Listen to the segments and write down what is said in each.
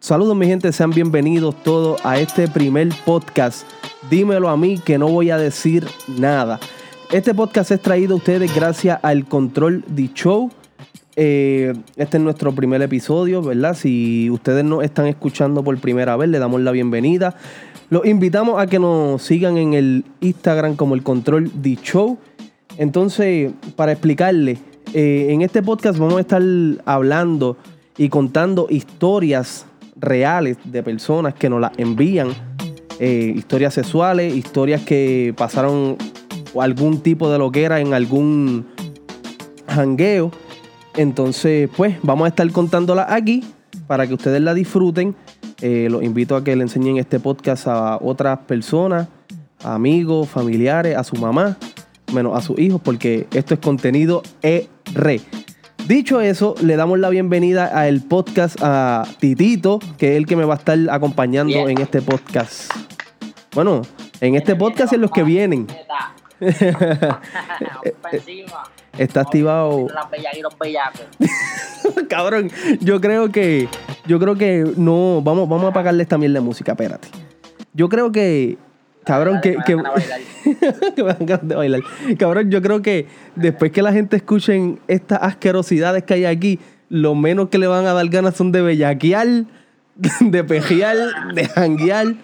Saludos mi gente, sean bienvenidos todos a este primer podcast. Dímelo a mí que no voy a decir nada. Este podcast es traído a ustedes gracias al Control de Show. Eh, este es nuestro primer episodio, ¿verdad? Si ustedes nos están escuchando por primera vez, le damos la bienvenida. Los invitamos a que nos sigan en el Instagram como el Control de Show. Entonces, para explicarles, eh, en este podcast vamos a estar hablando y contando historias reales de personas que nos las envían. Eh, historias sexuales, historias que pasaron algún tipo de loquera en algún jangueo. Entonces, pues, vamos a estar contándolas aquí para que ustedes la disfruten. Eh, los invito a que le enseñen este podcast a otras personas, amigos, familiares, a su mamá, menos a sus hijos, porque esto es contenido ER. Dicho eso, le damos la bienvenida al podcast a Titito, que es el que me va a estar acompañando en este podcast. Bueno, en este podcast es los que vienen. Está activado. Cabrón, yo creo que. Yo creo que no. Vamos, vamos a apagarle también la música, espérate. Yo creo que. Cabrón, que. que, que me dan ganas de bailar. Cabrón, yo creo que después que la gente escuchen estas asquerosidades que hay aquí, lo menos que le van a dar ganas son de bellaquear, de pejear, de janguear.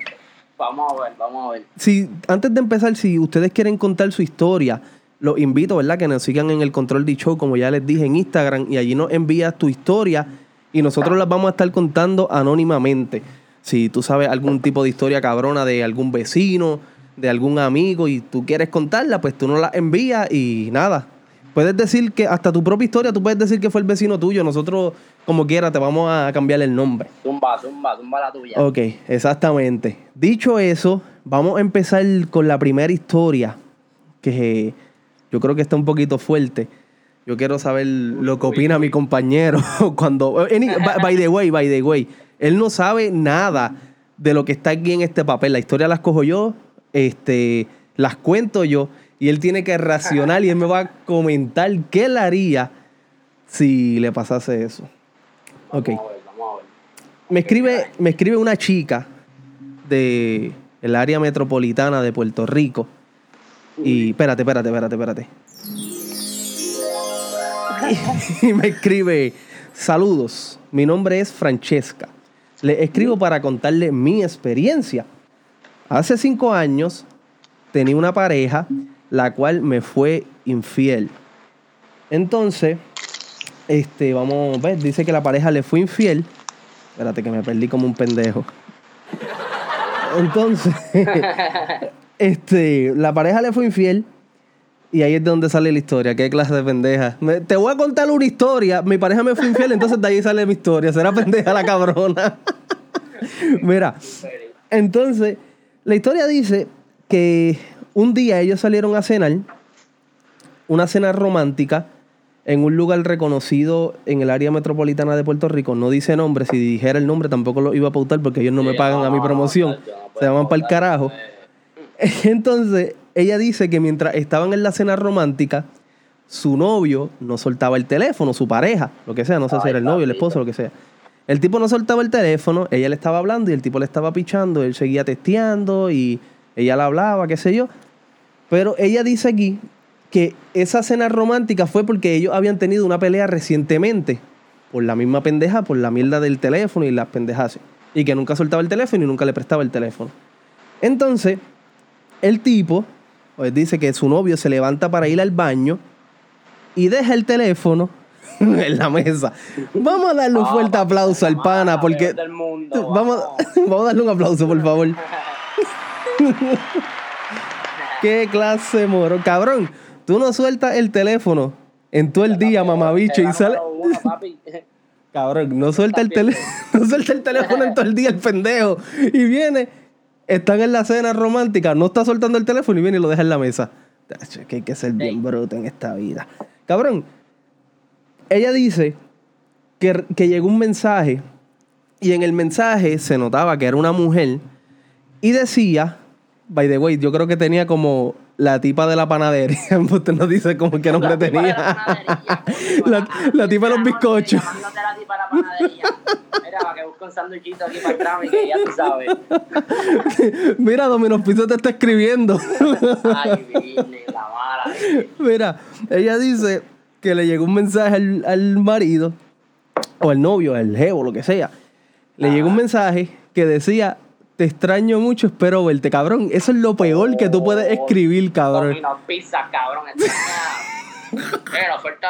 Vamos a ver, vamos a ver. Si, antes de empezar, si ustedes quieren contar su historia, los invito, ¿verdad? Que nos sigan en el Control de Show, como ya les dije, en Instagram, y allí nos envías tu historia y nosotros las vamos a estar contando anónimamente. Si tú sabes algún tipo de historia cabrona de algún vecino, de algún amigo y tú quieres contarla, pues tú nos la envías y nada. Puedes decir que hasta tu propia historia, tú puedes decir que fue el vecino tuyo. Nosotros, como quiera, te vamos a cambiar el nombre. Zumba, zumba, zumba la tuya. Ok, exactamente. Dicho eso, vamos a empezar con la primera historia, que yo creo que está un poquito fuerte. Yo quiero saber lo que opina mi compañero cuando... By the way, by the way, él no sabe nada de lo que está aquí en este papel. La historia las cojo yo, este, las cuento yo, y él tiene que racionar y él me va a comentar qué él haría si le pasase eso. Ok. Vamos a ver, vamos a ver. Me escribe, me escribe una chica de el área metropolitana de Puerto Rico. Y espérate, espérate, espérate, espérate. Y me escribe, saludos, mi nombre es Francesca. Le escribo para contarle mi experiencia. Hace cinco años tenía una pareja la cual me fue infiel. Entonces, este, vamos, ver, dice que la pareja le fue infiel. Espérate que me perdí como un pendejo. Entonces, este, la pareja le fue infiel. Y ahí es de donde sale la historia. ¿Qué clase de pendeja? Me- te voy a contar una historia. Mi pareja me fue infiel, entonces de ahí sale mi historia. Será pendeja la cabrona. Mira, entonces, la historia dice que un día ellos salieron a cenar, una cena romántica, en un lugar reconocido en el área metropolitana de Puerto Rico. No dice nombre, si dijera el nombre tampoco lo iba a pautar porque ellos no me pagan a mi no, promoción. Se llaman para el carajo. Entonces, ella dice que mientras estaban en la cena romántica, su novio no soltaba el teléfono, su pareja, lo que sea, no sé si era el novio, el esposo, lo que sea. El tipo no soltaba el teléfono, ella le estaba hablando y el tipo le estaba pichando, él seguía testeando y ella le hablaba, qué sé yo. Pero ella dice aquí que esa cena romántica fue porque ellos habían tenido una pelea recientemente por la misma pendeja, por la mierda del teléfono y las pendejas. Y que nunca soltaba el teléfono y nunca le prestaba el teléfono. Entonces, el tipo pues, dice que su novio se levanta para ir al baño y deja el teléfono en la mesa. Vamos a darle un Ah, fuerte aplauso al pana porque... mundo, Vamos, vamos a darle un aplauso, por favor. ¿Qué clase moro? Cabrón, tú no sueltas el teléfono en todo el día, mamabicho, y sale... Cabrón, no suelta el teléfono, no suelta el teléfono en todo el día el pendejo. Y viene, están en la cena romántica, no está soltando el teléfono y viene y lo deja en la mesa. Que hay que ser bien bruto en esta vida. Cabrón, ella dice que, que llegó un mensaje y en el mensaje se notaba que era una mujer y decía, by the way, yo creo que tenía como la tipa de la panadería. Usted nos dice como qué nombre La tipa de la tenía. la, la tipa de los bizcochos. la tipa de la panadería. Mira, para que busco un sanduichito aquí para atrás, mi que ya tú sabes. Mira, Domino's Pizza te está escribiendo. Ay, vine, la mala. Mira, ella dice que le llegó un mensaje al, al marido, o al novio, al jevo, lo que sea. Le llegó un mensaje que decía, te extraño mucho, espero verte, cabrón. Eso es lo peor que tú puedes escribir, cabrón. Domino's Pizza, cabrón. la oferta.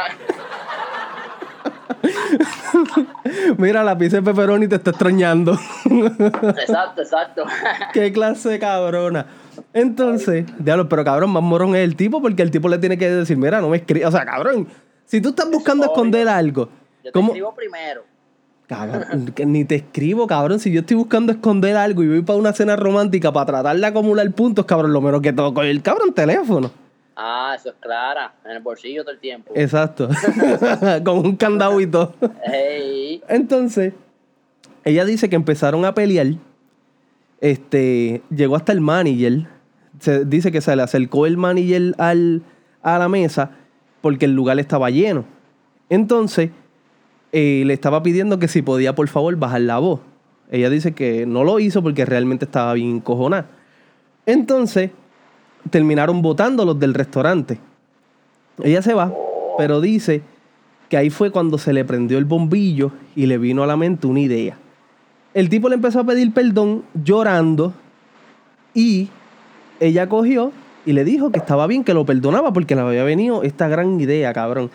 Mira, la pizza de pepperoni te está extrañando. Exacto, exacto. Qué clase de cabrona. Entonces, diablo, pero cabrón, más morón es el tipo porque el tipo le tiene que decir, mira, no me escribas. O sea, cabrón, si tú estás buscando esconder algo, Yo te ¿cómo? escribo primero. Cabrón, ni te escribo, cabrón. Si yo estoy buscando esconder algo y voy para una cena romántica para tratar de acumular puntos, cabrón, lo menos que toco es el cabrón teléfono. Ah, eso es clara. En el bolsillo todo el tiempo. Exacto. Con un candado y todo. Hey. Entonces, ella dice que empezaron a pelear. Este, llegó hasta el manager. Se dice que se le acercó el manager al, a la mesa porque el lugar estaba lleno. Entonces, eh, le estaba pidiendo que si podía, por favor, bajar la voz. Ella dice que no lo hizo porque realmente estaba bien encojonada. Entonces, terminaron votando los del restaurante. Ella se va, pero dice que ahí fue cuando se le prendió el bombillo y le vino a la mente una idea. El tipo le empezó a pedir perdón llorando y ella cogió y le dijo que estaba bien, que lo perdonaba porque le había venido esta gran idea, cabrón,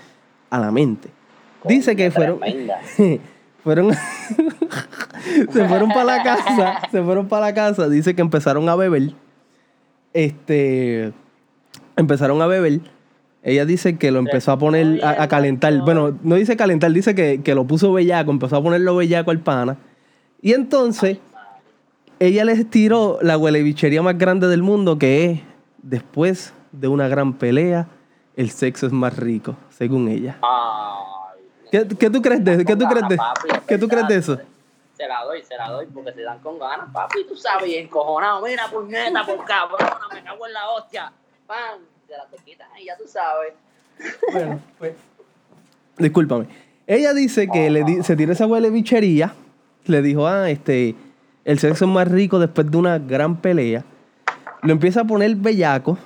a la mente. Dice que fueron, fueron se fueron para la casa, se fueron para la casa, dice que empezaron a beber. Este empezaron a beber. Ella dice que lo empezó a poner a, a calentar. Bueno, no dice calentar, dice que, que lo puso bellaco, empezó a ponerlo bellaco al pana. Y entonces ella les tiró la huelebichería más grande del mundo, que es después de una gran pelea, el sexo es más rico, según ella. ¿Qué, qué tú crees de eso? ¿Qué tú crees de, ¿qué tú crees de eso? Se la doy, se la doy porque se dan con ganas, papi. Tú sabes, y encojonado. Mira, puñeta, por cabrona, me cago en la hostia. Pan, se la te quitan y ya tú sabes. Bueno, pues. Discúlpame. Ella dice que le se tira esa huele bichería. Le dijo, ah, este, el sexo es más rico después de una gran pelea. Lo empieza a poner bellaco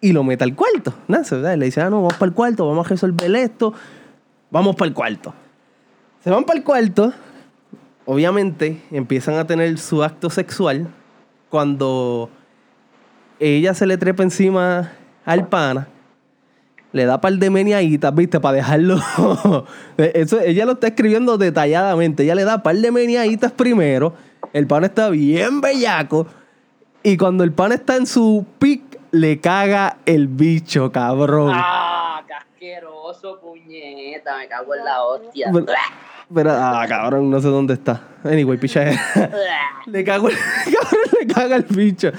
y lo mete al cuarto. Nada, Le dice, ah, no, vamos para el cuarto, vamos a resolver esto. Vamos para el cuarto. Se van para el cuarto. Obviamente empiezan a tener su acto sexual cuando ella se le trepa encima al pana le da par de meniaditas, ¿viste? Para dejarlo. Eso, ella lo está escribiendo detalladamente. Ella le da par de meniaditas primero. El pan está bien bellaco. Y cuando el pan está en su pic, le caga el bicho, cabrón. Ah, qué asqueroso, puñeta, me cago en la hostia. Pero- ah, cabrón, no sé dónde está. Anyway, picha. le cago el, cabrón, le caga el bicho.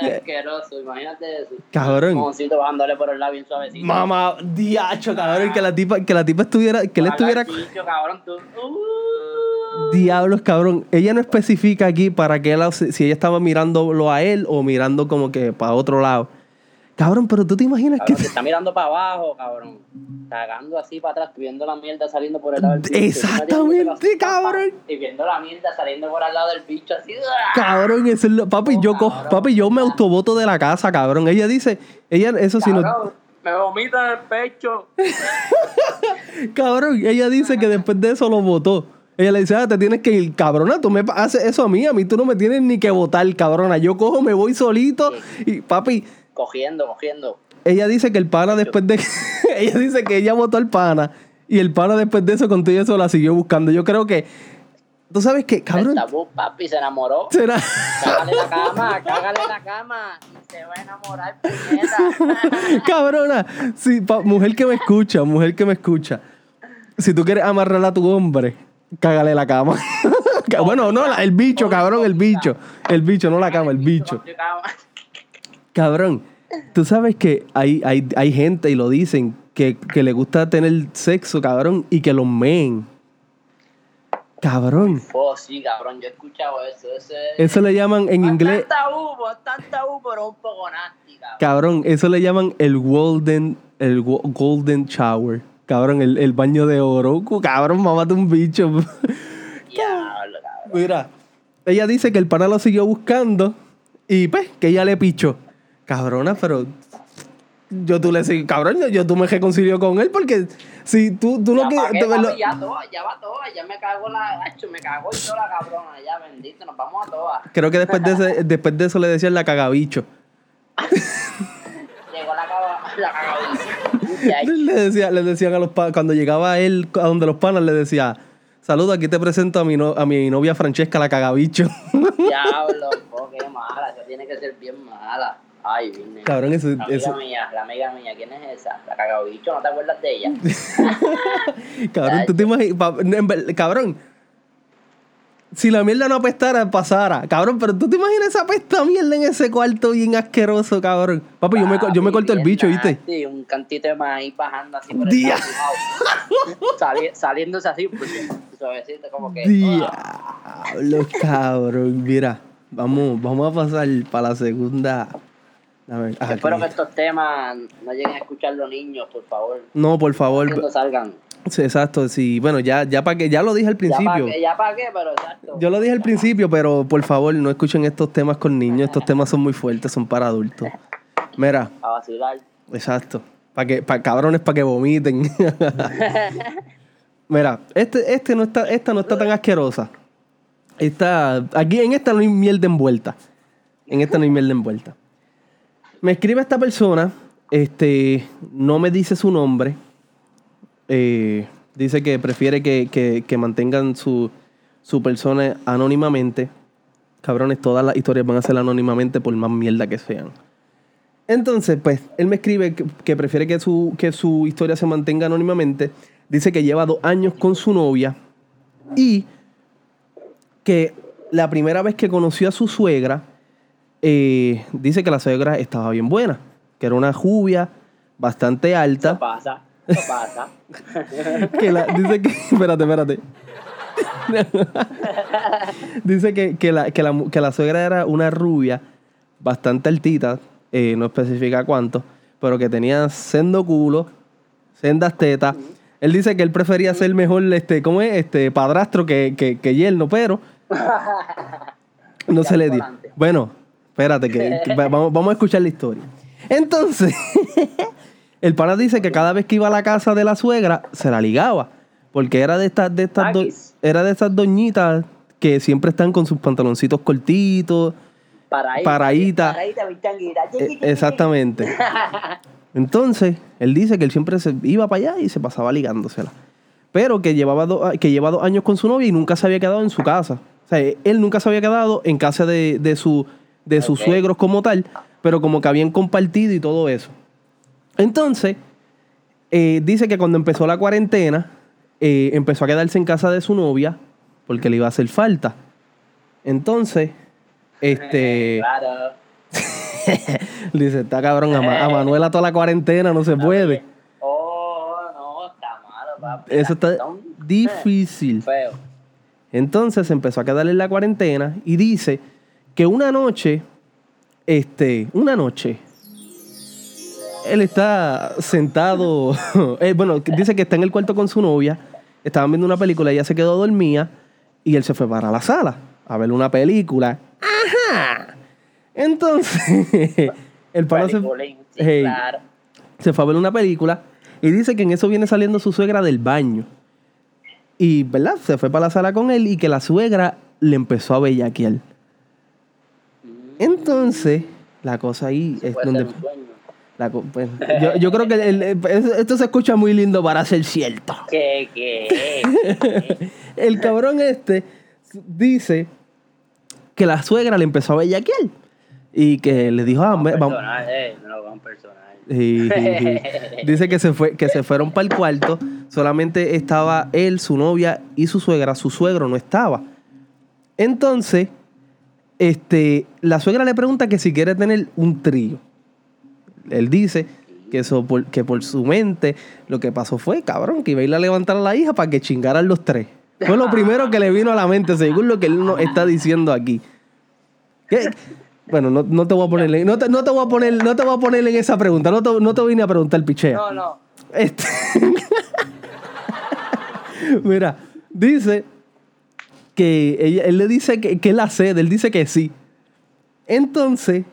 asqueroso, imagínate eso. Cabrón. Mojoncito bajándole por el labio bien suavecito. Mamá, diacho, cabrón, que la tipa, que la tipa estuviera, que él estuviera. Bicho, cabrón, tú. Uh. Diablos, cabrón. Ella no especifica aquí para qué lado, si si ella estaba mirándolo a él o mirando como que para otro lado. Cabrón, pero tú te imaginas Cabrón, que. te está mirando para abajo, cabrón. Cagando así para atrás, viendo la mierda saliendo por el lado del bicho. Exactamente, cabrón. Y viendo la mierda saliendo por al lado del bicho, así. Cabrón, eso es lo- Papi, yo cojo, cabrón. papi, yo me autoboto de la casa, cabrón. Ella dice, ella, eso sí no. Cabrón, me vomita en el pecho. Cabrón, ella dice que después de eso lo votó. Ella le dice, ah, te tienes que ir, cabrona, tú me haces eso a mí, a mí tú no me tienes ni que votar, cabrona. Yo cojo, me voy solito y papi, Cogiendo, cogiendo. ella dice que el pana después de ella dice que ella votó al pana y el pana después de eso con todo eso la siguió buscando. Yo creo que tú sabes que, cabrón, tabú, papi, se enamoró. será Cágale la cama, cágale la cama. Y se va a enamorar, puñeta. cabrona, sí, pa- mujer que me escucha, mujer que me escucha. Si tú quieres amarrar a tu hombre, cágale la cama. bueno, no, la- el bicho, cabrón, el bicho. El bicho, no la cama, el bicho. Cabrón, tú sabes que hay, hay, hay gente, y lo dicen, que, que le gusta tener sexo, cabrón, y que los meen. Cabrón. Oh, sí, cabrón, yo he escuchado eso. Eso, es- Eso le llaman en inglés, tan tabú, no es tan tabú, pero un poco nasty, cabrón. cabrón, eso le llaman el golden, el golden shower. Cabrón, el, el baño de oro. Cu- Cabrón, mamate un bicho. Diablo, cabrón. Mira, ella dice que el pana lo siguió buscando y pues que ella le pichó. Cabrona, pero yo tú le digo, cabrón, yo, yo tú me reconcilio con él porque si tú, tú Ya, lo que... pa' qué, te- papi, lo- ya ya va toda, ya me cago la gacho, me cago y toda la cabrona, ya bendito, nos vamos a todas. creo que después de, ese- después de eso le decían la cagabicho. Llegó la caga, la cagabicho. Le, decía, le decían a los panas, cuando llegaba él a donde los panas, le decía, saludos, aquí te presento a mi, no- a mi novia Francesca, la cagabicho. diablo, oh, qué mala, eso tiene que ser bien mala. Ay, vine. Cabrón, eso- La amiga eso- mía, la amiga mía, ¿quién es esa? La cagabicho, ¿no te acuerdas de ella? cabrón, tú te imaginas, cabrón, si la mierda no apestara, pasara. Cabrón, pero tú te imaginas esa pesta mierda en ese cuarto bien asqueroso, cabrón. Papi, yo me, yo me corto el bicho, ¿viste? nasty, un cantito de maíz bajando así por el Sali- saliéndose así, pues, suavecito, como que. Diablo, cabrón. Mira, vamos, vamos a pasar para la segunda. A ver, aquí. Espero que estos temas no lleguen a escuchar los niños, por favor. No, por favor. Cuando salgan. Sí, exacto, sí. Bueno, ya, ya para que, ya lo dije al Ya para principio. qué, ya pa' qué, pero exacto. Yo lo dije al principio, pero por favor, no escuchen estos temas con niños. Estos temas son muy fuertes, son para adultos. Mira, A vacilar. exacto. Para que, para cabrones, para que vomiten. Mira, este, este no está, esta no está tan asquerosa. Esta, aquí en esta no hay mierda envuelta. En esta no hay mierda envuelta. Me escribe esta persona, este, no me dice su nombre. Eh, dice que prefiere que, que- que mantengan su, su persona anónimamente. Cabrones, todas las historias van a ser anónimamente por más mierda que sean. Entonces, pues, él me escribe que, que prefiere que su, que su historia se mantenga anónimamente. Dice que lleva dos años con su novia y que la primera vez que conoció a su suegra, eh, dice que la suegra estaba bien buena, que era una jubia bastante alta. pasa. Eso pasa. que la- dice que, espérate, espérate. dice que, que la, que, la, que la suegra era una rubia bastante altita, eh, no especifica cuánto, pero que tenía sendo culo, sendas tetas. Él dice que él prefería ser mejor, este, ¿cómo es? Este, padrastro que, que, que yerno, pero no se le dio. Bueno, espérate, que, que va- vamos, vamos a escuchar la historia. Entonces, el pana dice que cada vez que iba a la casa de la suegra, se la ligaba. Porque era de estas, de estas, do- era de esas doñitas que siempre están con sus pantaloncitos cortitos. Paraíta. Paraíta. Eh, exactamente. Entonces, él dice que él siempre se iba para allá y se pasaba ligándosela. Pero que llevaba, do- que lleva dos años con su novia y nunca se había quedado en su casa. O sea, él nunca se había quedado en casa de, de, su, de sus suegros como tal, pero como que habían compartido y todo eso. Entonces, eh, dice que cuando empezó la cuarentena, eh, empezó a quedarse en casa de su novia porque le iba a hacer falta. Entonces, este... Claro. Dice, está cabrón, a, Ma- a Manuela toda la cuarentena no se puede. Oh, no, está malo, papi. Eso está difícil. Feo. Entonces empezó a quedar en la cuarentena y dice que una noche, este, una noche, él está sentado, eh, bueno, dice que está en el cuarto con su novia, estaban viendo una película, ella se quedó dormida y él se fue para la sala a ver una película. Ajá. Entonces, el pana se, Hey. se fue a ver una película y dice que en eso viene saliendo su suegra del baño. Y, ¿verdad? Se fue para la sala con él y que la suegra le empezó a bellaquear. Entonces, la cosa ahí es donde... la pues, yo, yo creo que el- el- es- esto se escucha muy lindo para ser cierto. ¿Qué, qué? El cabrón este dice que la suegra le empezó a bellaquear. Y que le dijo, ah, ve- vamos... eh, no van personal. Y- dice que se fue, que se fueron para el cuarto. Solamente estaba él, su novia y su suegra. Su suegro no estaba. Entonces, este, la suegra le pregunta que si quiere tener un trío. Él dice que eso por, que por su mente lo que pasó fue, cabrón, que iba a ir a levantar a la hija para que chingaran los tres. Fue lo primero que le vino a la mente, según lo que él nos está diciendo aquí. ¿Qué? Bueno, no, no te voy a poner, no te, no te voy a poner, no te voy a poner en esa pregunta, no te, no te vine a preguntar pichea. No, no. Este- Mira, dice que ella- él le dice que, que él la cede, él dice que sí. Entonces,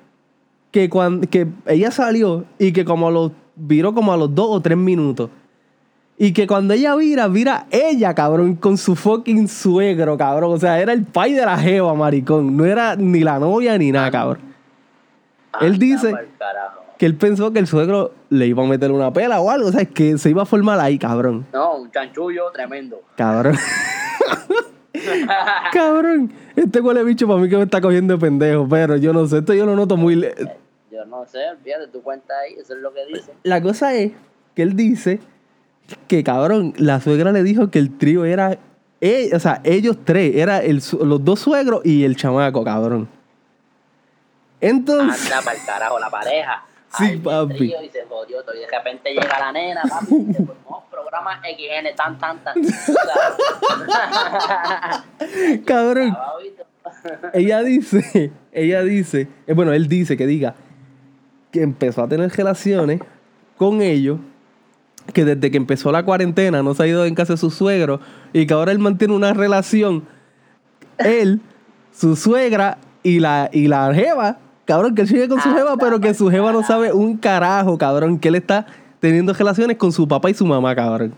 que, cuando, que ella salió y que como lo viró como a los dos o tres minutos. Y que cuando ella vira, vira ella, cabrón, con su fucking suegro, cabrón. O sea, era el pai de la jeva, maricón. No era ni la novia ni nada, cabrón. Él Anda dice-. Que él pensó que el suegro le iba a meter una pela o algo. O sea, que se iba a formar ahí, cabrón. No, un chanchullo tremendo. Cabrón. cabrón. Este huele bicho para mí que me está cogiendo de pendejo. Pero yo no sé, esto yo lo noto muy... le- Yo no sé, olvídate, tu cuenta ahí, eso es lo que dice. La cosa es que él dice que, cabrón, la suegra le dijo que el trío era... e- o sea, ellos tres. Era el, los dos suegros y el chamaco, cabrón. Entonces... Anda para el carajo, la pareja. Sí, Ay, papi. Y se jodió todo. Y de repente llega la nena, papi. Y se formó programa XN, tan, tan, tan. Cabrón. Ella dice, ella dice, eh, bueno, él dice que diga que empezó a tener relaciones con ellos, que desde que empezó la cuarentena no se ha ido en casa de su suegro y que ahora él mantiene una relación, él, su suegra y la, y la jeva, cabrón, que él sigue con su jeva, pero que su jeva no sabe un carajo, cabrón, que él está teniendo relaciones con su papá y su mamá, cabrón.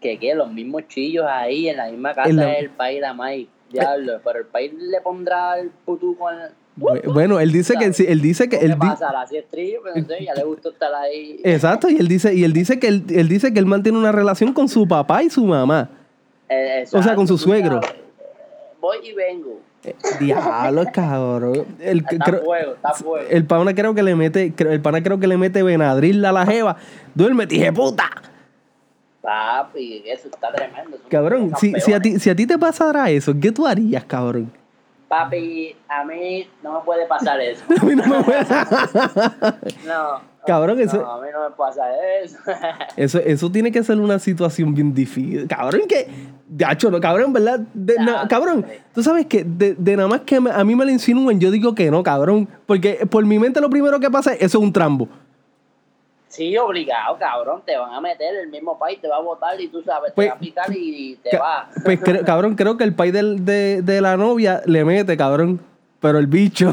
Que que los mismos chillos ahí en la misma casa la- del país la Mike. Diablo, pero el país le pondrá el putú con el. Bu- Bueno, él dice que él dice que ¿Qué él di- pasa? La pero no sé, ya le gustó estar ahí. Exacto, y él dice, y él dice que él, él dice que él mantiene una relación con su papá y su mamá. Eh, o sea, con su suegro. Voy y vengo. Eh, Diablo, cabrón. El, Está creo- fuego, está fuego. el pana creo que le mete, el pana creo que le mete Benadryl a la jeva. Duerme, dije puta. Papi, eso está tremendo. Cabrón, si, si, a ti, si a ti te pasara eso, ¿qué tú harías, cabrón? Papi, a mí no me puede pasar eso. A mí no me puede- No. Cabrón, eso- No, a mí no me pasa eso. Eso, eso tiene que ser una situación bien difícil. Cabrón, que. Gacho, no, cabrón, ¿verdad? De- na- cabrón, tú sabes que de, de nada más que me- a mí me lo insinúen, yo digo que no, cabrón. Porque por mi mente lo primero que pasa es eso es un trambo. Sí, obligado, cabrón. Te van a meter el mismo país, te va a votar y tú sabes, Pues, te va a picar y te va. Pues cabrón, creo que el país del- de, de la novia le mete, cabrón. Pero el bicho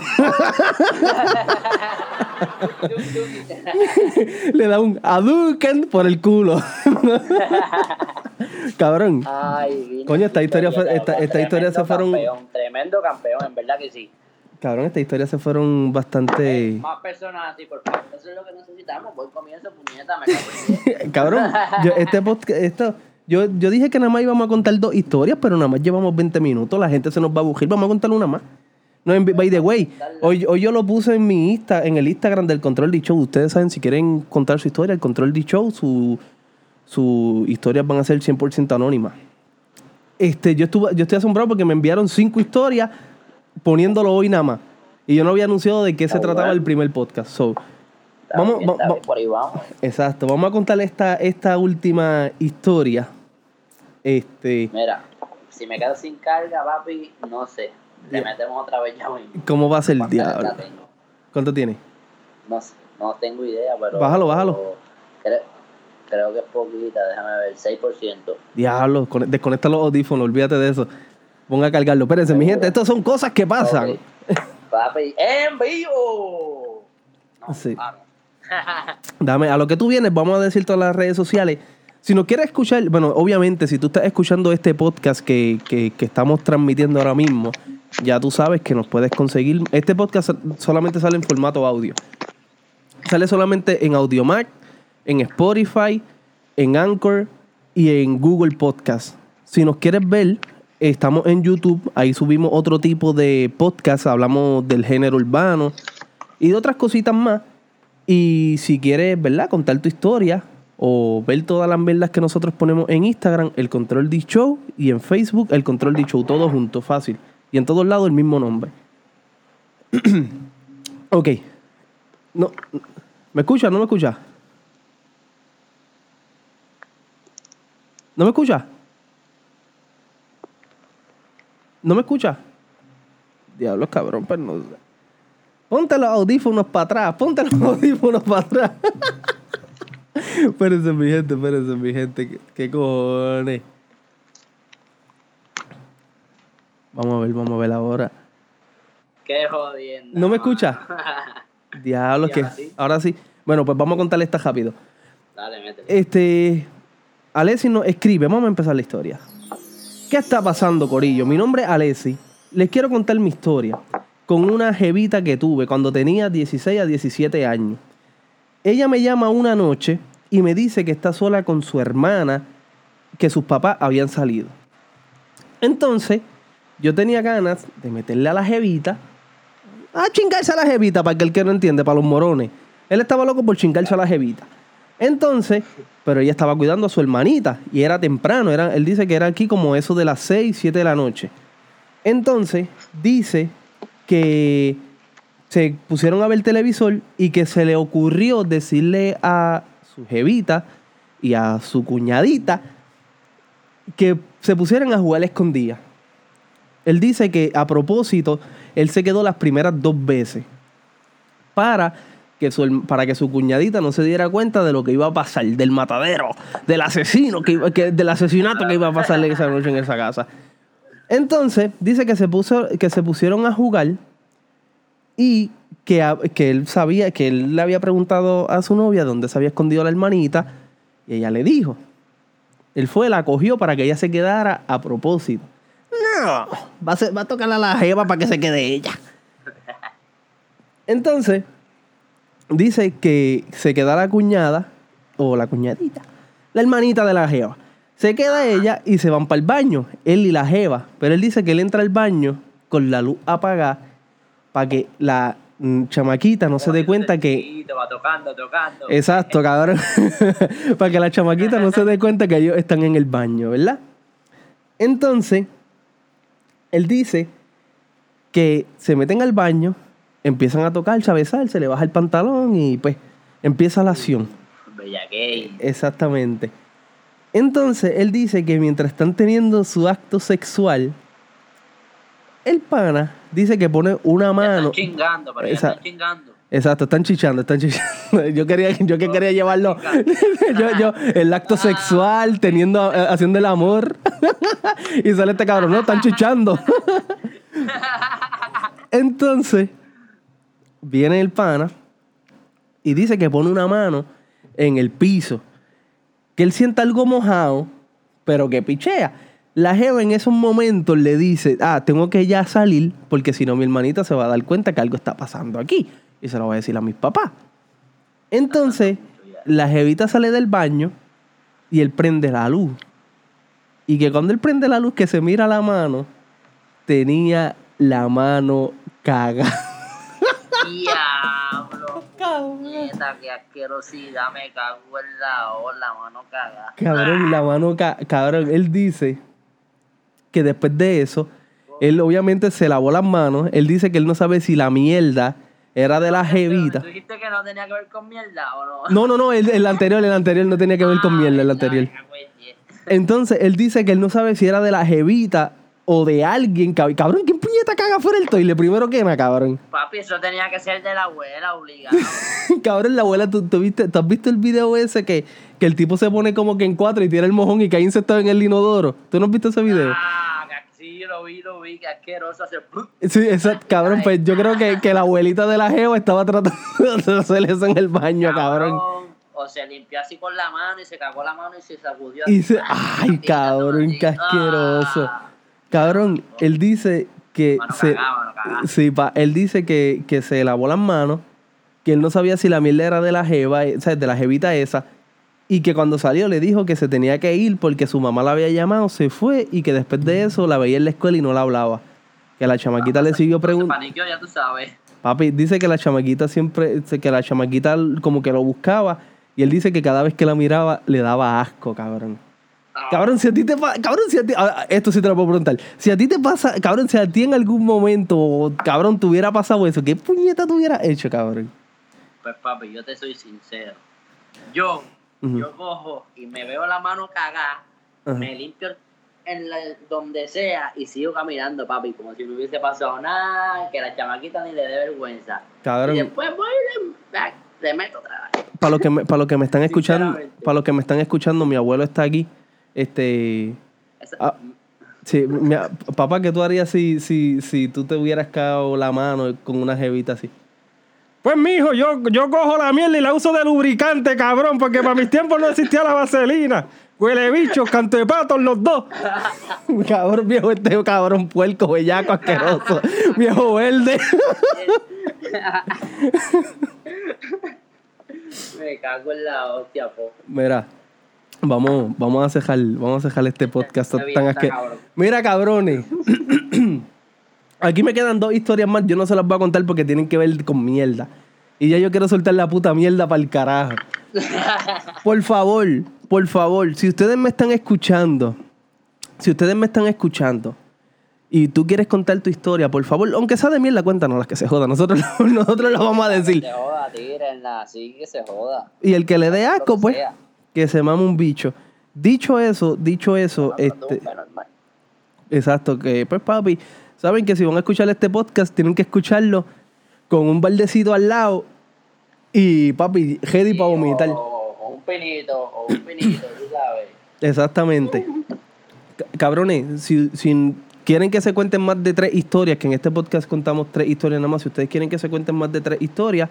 le da un aduken por el culo. cabrón. Ay, Coño, esta historia esta- historia se fueron- Campeón, tremendo campeón, en verdad que sí. Cabrón, esta historia se fueron bastante. Más personas así, por favor. Eso es lo que necesitamos. Voy comienzo, puñeta, me. Cabrón, yo, este podcast, esto, yo, yo dije que nada más íbamos a contar dos historias, pero nada más llevamos 20 minutos. La gente se nos va a bugir. Vamos a contar una más. No, en, by the way, hoy, hoy yo lo puse en mi Insta, en el Instagram del Control D Show. Ustedes saben, si quieren contar su historia, el Control D Show, su, sus historias van a ser 100% anónimas. Este, yo, estuve, yo estoy asombrado porque me enviaron cinco historias poniéndolo hoy nada más. Y yo no había anunciado de qué se trataba el primer podcast. So, Vamos- bien, está va- bien, por ahí vamos. Exacto, vamos a contar esta, esta última historia. Este, Mira, si me quedo sin carga, papi, no sé. Le metemos otra vez ya mismo. ¿cómo va a ser el ¿Cuántas diablo? ¿Cuánto tiene? No sé, no tengo idea, pero. Bájalo, bájalo. Creo, creo que es poquita, déjame ver, 6%. Diablo, con- desconecta los audífonos, olvídate de eso. Ponga a cargarlo. Espérense, mi gente, estas son cosas que pasan. Ok. Papi, ¡en vivo! No, Sí. Dame, a lo que tú vienes, vamos a decir todas las redes sociales. Si nos quieres escuchar, bueno, obviamente, si tú estás escuchando este podcast que, que- que estamos transmitiendo ahora mismo, ya tú sabes que nos puedes conseguir. Este podcast solamente sale en formato audio. Sale solamente en Audiomac, en Spotify, en Anchor y en Google Podcast. Si nos quieres ver, estamos en YouTube. Ahí subimos otro tipo de podcast. Hablamos del género urbano y de otras cositas más. Y si quieres, ¿verdad? Contar tu historia o ver todas las verdas que nosotros ponemos en Instagram, el Control D Show, y en Facebook, el Control D Show, todo junto, fácil. Y en todos lados el mismo nombre. ok. No, ¿Me escucha? ¿No me escucha? ¿No me escucha? ¿No me escucha? Diablo, cabrón, pues no. Ponte los audífonos para atrás, ponte los audífonos para atrás. espérense, mi gente, espérense, mi gente. ¿Qué, qué cojones? Vamos a ver, vamos a ver ahora. Qué jodiendo. ¿No me escucha? Diablo, que ahora sí. ahora sí. Bueno, pues vamos a contarle esta rápido. Dale, métele. Este. Alessi nos escribe, vamos a empezar la historia. ¿Qué está pasando, Corillo? Mi nombre es Alessi. Les quiero contar mi historia con una jevita que tuve cuando tenía 16 a 17 años. Ella me llama una noche y me dice que está sola con su hermana, que sus papás habían salido. Entonces, yo tenía ganas de meterle a la jevita, a chingarse a la jevita, para que el que no entiende, para los morones. Él estaba loco por chingarse a la jevita. Entonces, pero ella estaba cuidando a su hermanita y era temprano, era, él dice que era aquí como eso de las 6, 7 de la noche. Entonces, dice que se pusieron a ver el televisor y que se le ocurrió decirle a su jevita y a su cuñadita que se pusieran a jugar a escondidas. Él dice que a propósito, él se quedó las primeras dos veces para que su, para que su cuñadita no se diera cuenta de lo que iba a pasar, del matadero, del asesino, que, iba- del asesinato que iba a pasarle esa noche en esa casa. Entonces, dice que se, puso, que se pusieron a jugar y que, que él sabía, que él le había preguntado a su novia dónde se había escondido la hermanita y ella le dijo. Él fue, la cogió para que ella se quedara a propósito. No, va a, ser- va a tocarle a la jeva para que se quede ella. Entonces, dice que se queda la cuñada, o la cuñadita, la hermanita de la jeva. Se queda ella y se van para el baño, él y la jeva. Pero él dice que él entra al baño con la luz apagada para que la mm, chamaquita no se dé cuenta que... Va tocando, tocando. Exacto, cabrón. para que la chamaquita no se dé cuenta que ellos están en el baño, ¿verdad? Entonces, él dice que se meten al baño, empiezan a tocar, a besar, se le baja el pantalón y pues empieza la acción. Bella gay. Exactamente. Entonces, él dice que mientras están teniendo su acto sexual, el pana dice que pone una mano. Están chingando, pero están chingando. Exacto, están chichando, están chichando. Yo quería, yo que quería llevarlo. yo, yo, el acto sexual, teniendo, eh, haciendo el amor. y sale este cabrón, no, están chichando. Entonces, viene el pana y dice que pone una mano en el piso. Que él sienta algo mojado, pero que pichea. La jeva en esos momentos le dice, ah, tengo que ya salir porque si no mi hermanita se va a dar cuenta que algo está pasando aquí. Y se lo va a decir a mis papás. Entonces, la jevita sale del baño y él prende la luz. Y que cuando él prende la luz, que se mira la mano, tenía la mano cagada. Diablo. Nieta, qué asquerosidad. Me cago en la ola, mano cagada. Cabrón, la mano ca- cabrón. Él dice que después de eso, él obviamente se lavó las manos. Él dice que él no sabe si la mierda era de la jevita. ¿Tú dijiste que no tenía que ver con mierda o no? No, no, no, el, el anterior, el anterior no tenía que ver con mierda, el anterior. Yeah. Entonces, él dice que él no sabe si era de la jevita o de alguien. cab- Cabrón, ¿quién puñeta caga fuera el toile? Primero que nada, cabrón. Papi, eso tenía que ser de la abuela, obligado. cabrón, la abuela, ¿tú, tú viste, ¿tú has visto el video ese que, que el tipo se pone como que en cuatro y tira el mojón y cae insectado en el inodoro? ¿Tú no has visto ese video? Ah, lo vi, lo vi, que asqueroso hacer. Sí, exacto, cabrón, pues yo creo que, que la abuelita de la Geo estaba tratando de hacer eso en el baño, cabrón. O se limpió así con la mano y se cagó la mano y se sacudió. Y se, ay, cabrón, qué asqueroso. Ah. Cabrón, él dice que Mano se, mano sí, pa, él dice que, que se lavó las manos, que él no sabía si la mierda era de la jeva, eh, o sea, de la jevita esa, y que cuando salió le dijo que se tenía que ir porque su mamá la había llamado, se fue y que después de eso la veía en la escuela y no la hablaba. Que la chamaquita le siguió preguntando. ya tú sabes. Papi, dice que la chamaquita siempre, que la chamaquita como que lo buscaba y él dice que cada vez que la miraba le daba asco, cabrón. Ah, Cabrón, si a ti te pasa, cabrón, si a ti, ah, esto sí te lo puedo preguntar. Si a ti te pasa, cabrón, si a ti en algún momento, cabrón, te hubiera pasado eso, ¿qué puñeta te hubiera hecho, cabrón? Pues papi, yo te soy sincero. Yo, Yo cojo y me veo la mano cagada, me limpio en la- donde sea y sigo caminando, papi, como si no hubiese pasado nada, que la chamaquita ni le dé vergüenza. Y Cabrón, después voy y le, le meto otra vez. para los que me, para los que me están escuchando, para los que me están escuchando, mi abuelo está aquí. Este, Esa- Ah. Sí, mi- papá, ¿qué tú harías si, si, si tú te hubieras cagado la mano con una jevita así? Pues mijo, yo, yo cojo la mierda y la uso de lubricante, cabrón, porque para mis tiempos no existía la vaselina. Huele bicho, canto de patos los dos. cabrón, viejo, este cabrón puerco, bellaco, asqueroso. viejo verde. Me cago en la hostia, po. Mira, vamos, vamos a cejar, vamos a cejar este podcast bien, tan está asque- cabrón. Mira, cabrones. Aquí me quedan dos historias más. Yo no se las voy a contar porque tienen que ver con mierda. Y ya yo quiero soltar la puta mierda para el carajo. Por favor, por favor, si ustedes me están escuchando, si ustedes me están escuchando y tú quieres contar tu historia, por favor, aunque sea de mierda, cuéntanos las que se jodan. Nosotros, nosotros lo vamos a decir. Se joda, tírenla, así que se joda. Y el que le dé asco, que pues, que se mame un bicho. Dicho eso, dicho eso, este, exacto, que pues papi, saben que si van a escuchar este podcast, tienen que escucharlo con un baldecito al lado y papi, ready para vomitar. O, o un pinito, o un pinito, tú sabes. Exactamente. Cabrones, si, si quieren que se cuenten más de tres historias, que en este podcast contamos tres historias nada más, si ustedes quieren que se cuenten más de tres historias,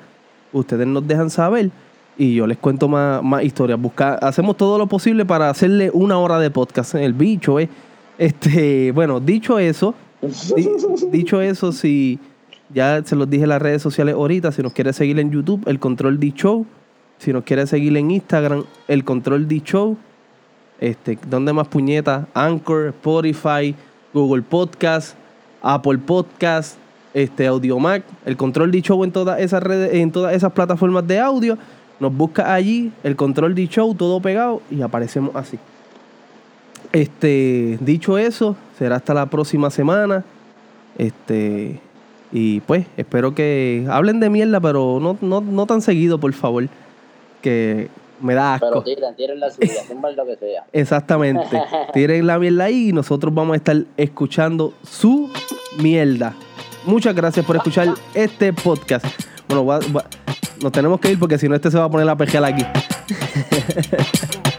ustedes nos dejan saber y yo les cuento más, más historias. Busca, hacemos todo lo posible para hacerle una hora de podcast. El bicho, eh. Este, bueno, dicho eso, dicho eso, si ya se los dije en las redes sociales ahorita, si nos quiere seguir en YouTube, el Control D Show. Si nos quiere seguir en Instagram, el Control D Show. Este, ¿Dónde más puñetas? Anchor, Spotify, Google Podcast, Apple Podcast, este, Audiomac, el Control D Show en todas esas redes, en todas esas plataformas de audio. Nos busca allí, el Control D Show, todo pegado, y aparecemos así. Este, dicho eso, será hasta la próxima semana. Este, y pues, espero que hablen de mierda, pero no, no, no tan seguido, por favor. Que me da asco. Pero tiren, tiren la suya, lo que sea. Exactamente. Tiren la mierda ahí y nosotros vamos a estar escuchando su mierda. Muchas gracias por escuchar este podcast. Bueno, va- va- nos tenemos que ir porque si no este se va a poner a pejear aquí.